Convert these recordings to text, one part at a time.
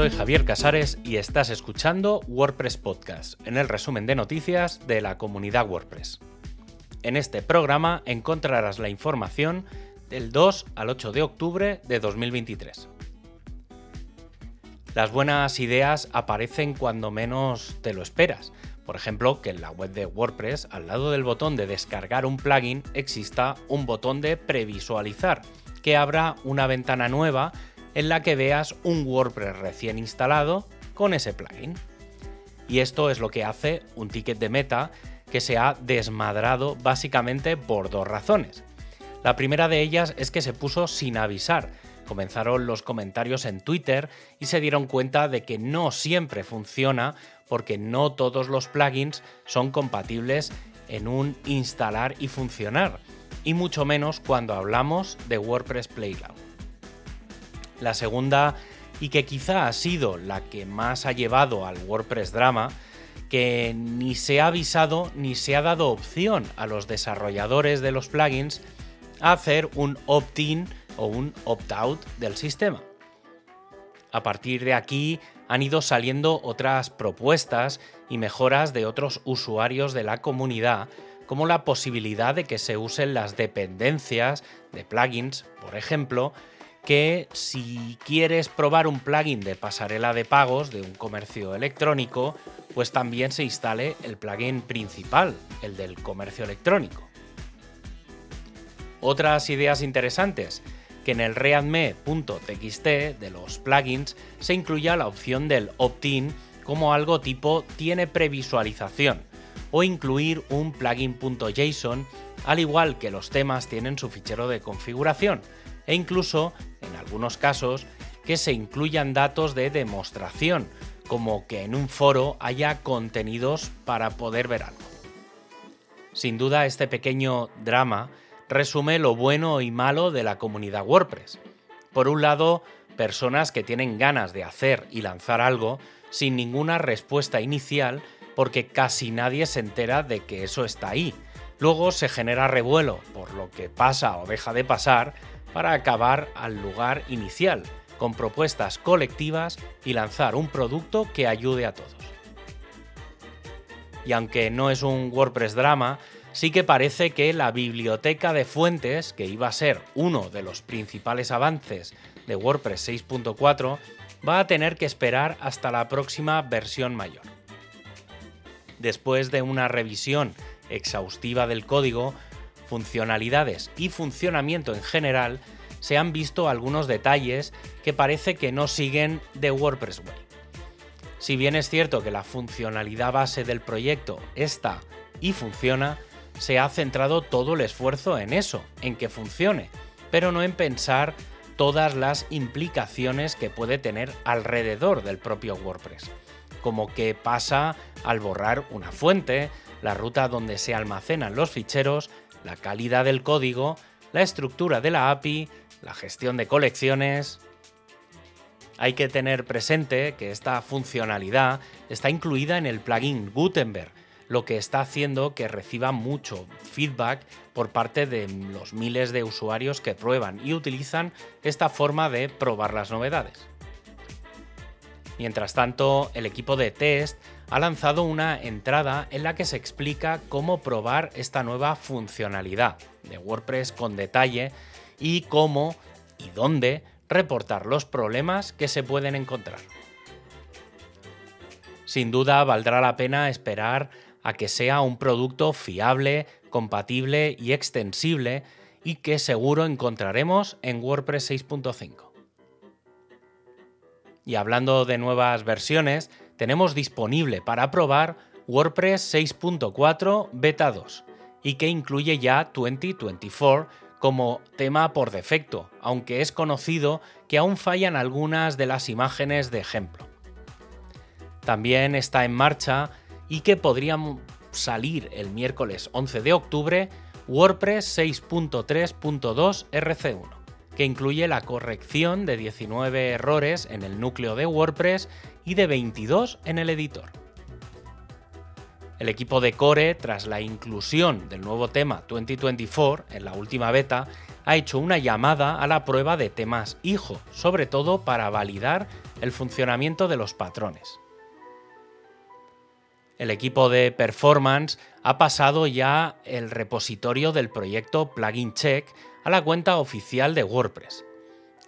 Soy Javier Casares y estás escuchando WordPress Podcast, en el resumen de noticias de la comunidad WordPress. En este programa encontrarás la información del 2 al 8 de octubre de 2023. Las buenas ideas aparecen cuando menos te lo esperas. Por ejemplo, que en la web de WordPress, al lado del botón de descargar un plugin, exista un botón de previsualizar, que abra una ventana nueva en la que veas un WordPress recién instalado con ese plugin. Y esto es lo que hace un ticket de meta que se ha desmadrado básicamente por dos razones. La primera de ellas es que se puso sin avisar. Comenzaron los comentarios en Twitter y se dieron cuenta de que no siempre funciona porque no todos los plugins son compatibles en un instalar y funcionar, y mucho menos cuando hablamos de WordPress Playground. La segunda, y que quizá ha sido la que más ha llevado al WordPress Drama, que ni se ha avisado ni se ha dado opción a los desarrolladores de los plugins a hacer un opt-in o un opt-out del sistema. A partir de aquí han ido saliendo otras propuestas y mejoras de otros usuarios de la comunidad, como la posibilidad de que se usen las dependencias de plugins, por ejemplo, que si quieres probar un plugin de pasarela de pagos de un comercio electrónico, pues también se instale el plugin principal, el del comercio electrónico. Otras ideas interesantes, que en el readme.txt de los plugins se incluya la opción del opt-in como algo tipo tiene previsualización o incluir un plugin.json al igual que los temas tienen su fichero de configuración e incluso, en algunos casos, que se incluyan datos de demostración, como que en un foro haya contenidos para poder ver algo. Sin duda, este pequeño drama resume lo bueno y malo de la comunidad WordPress. Por un lado, personas que tienen ganas de hacer y lanzar algo sin ninguna respuesta inicial porque casi nadie se entera de que eso está ahí. Luego se genera revuelo por lo que pasa o deja de pasar para acabar al lugar inicial, con propuestas colectivas y lanzar un producto que ayude a todos. Y aunque no es un WordPress drama, sí que parece que la biblioteca de fuentes, que iba a ser uno de los principales avances de WordPress 6.4, va a tener que esperar hasta la próxima versión mayor. Después de una revisión exhaustiva del código, funcionalidades y funcionamiento en general, se han visto algunos detalles que parece que no siguen de WordPress Way. Si bien es cierto que la funcionalidad base del proyecto está y funciona, se ha centrado todo el esfuerzo en eso, en que funcione, pero no en pensar todas las implicaciones que puede tener alrededor del propio WordPress, como que pasa al borrar una fuente, la ruta donde se almacenan los ficheros, la calidad del código, la estructura de la API, la gestión de colecciones. Hay que tener presente que esta funcionalidad está incluida en el plugin Gutenberg, lo que está haciendo que reciba mucho feedback por parte de los miles de usuarios que prueban y utilizan esta forma de probar las novedades. Mientras tanto, el equipo de test ha lanzado una entrada en la que se explica cómo probar esta nueva funcionalidad de WordPress con detalle y cómo y dónde reportar los problemas que se pueden encontrar. Sin duda valdrá la pena esperar a que sea un producto fiable, compatible y extensible y que seguro encontraremos en WordPress 6.5. Y hablando de nuevas versiones, tenemos disponible para probar WordPress 6.4 Beta 2 y que incluye ya 2024 como tema por defecto, aunque es conocido que aún fallan algunas de las imágenes de ejemplo. También está en marcha y que podrían salir el miércoles 11 de octubre WordPress 6.3.2 RC1 que incluye la corrección de 19 errores en el núcleo de WordPress y de 22 en el editor. El equipo de Core, tras la inclusión del nuevo tema 2024 en la última beta, ha hecho una llamada a la prueba de temas hijo, sobre todo para validar el funcionamiento de los patrones. El equipo de performance ha pasado ya el repositorio del proyecto Plugin Check a la cuenta oficial de WordPress.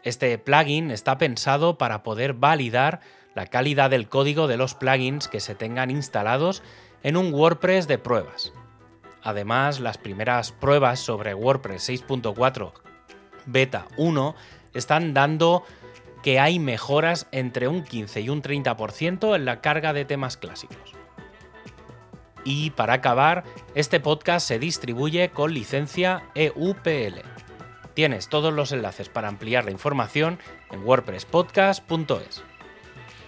Este plugin está pensado para poder validar la calidad del código de los plugins que se tengan instalados en un WordPress de pruebas. Además, las primeras pruebas sobre WordPress 6.4 Beta 1 están dando que hay mejoras entre un 15 y un 30% en la carga de temas clásicos. Y para acabar, este podcast se distribuye con licencia EUPL. Tienes todos los enlaces para ampliar la información en wordpresspodcast.es.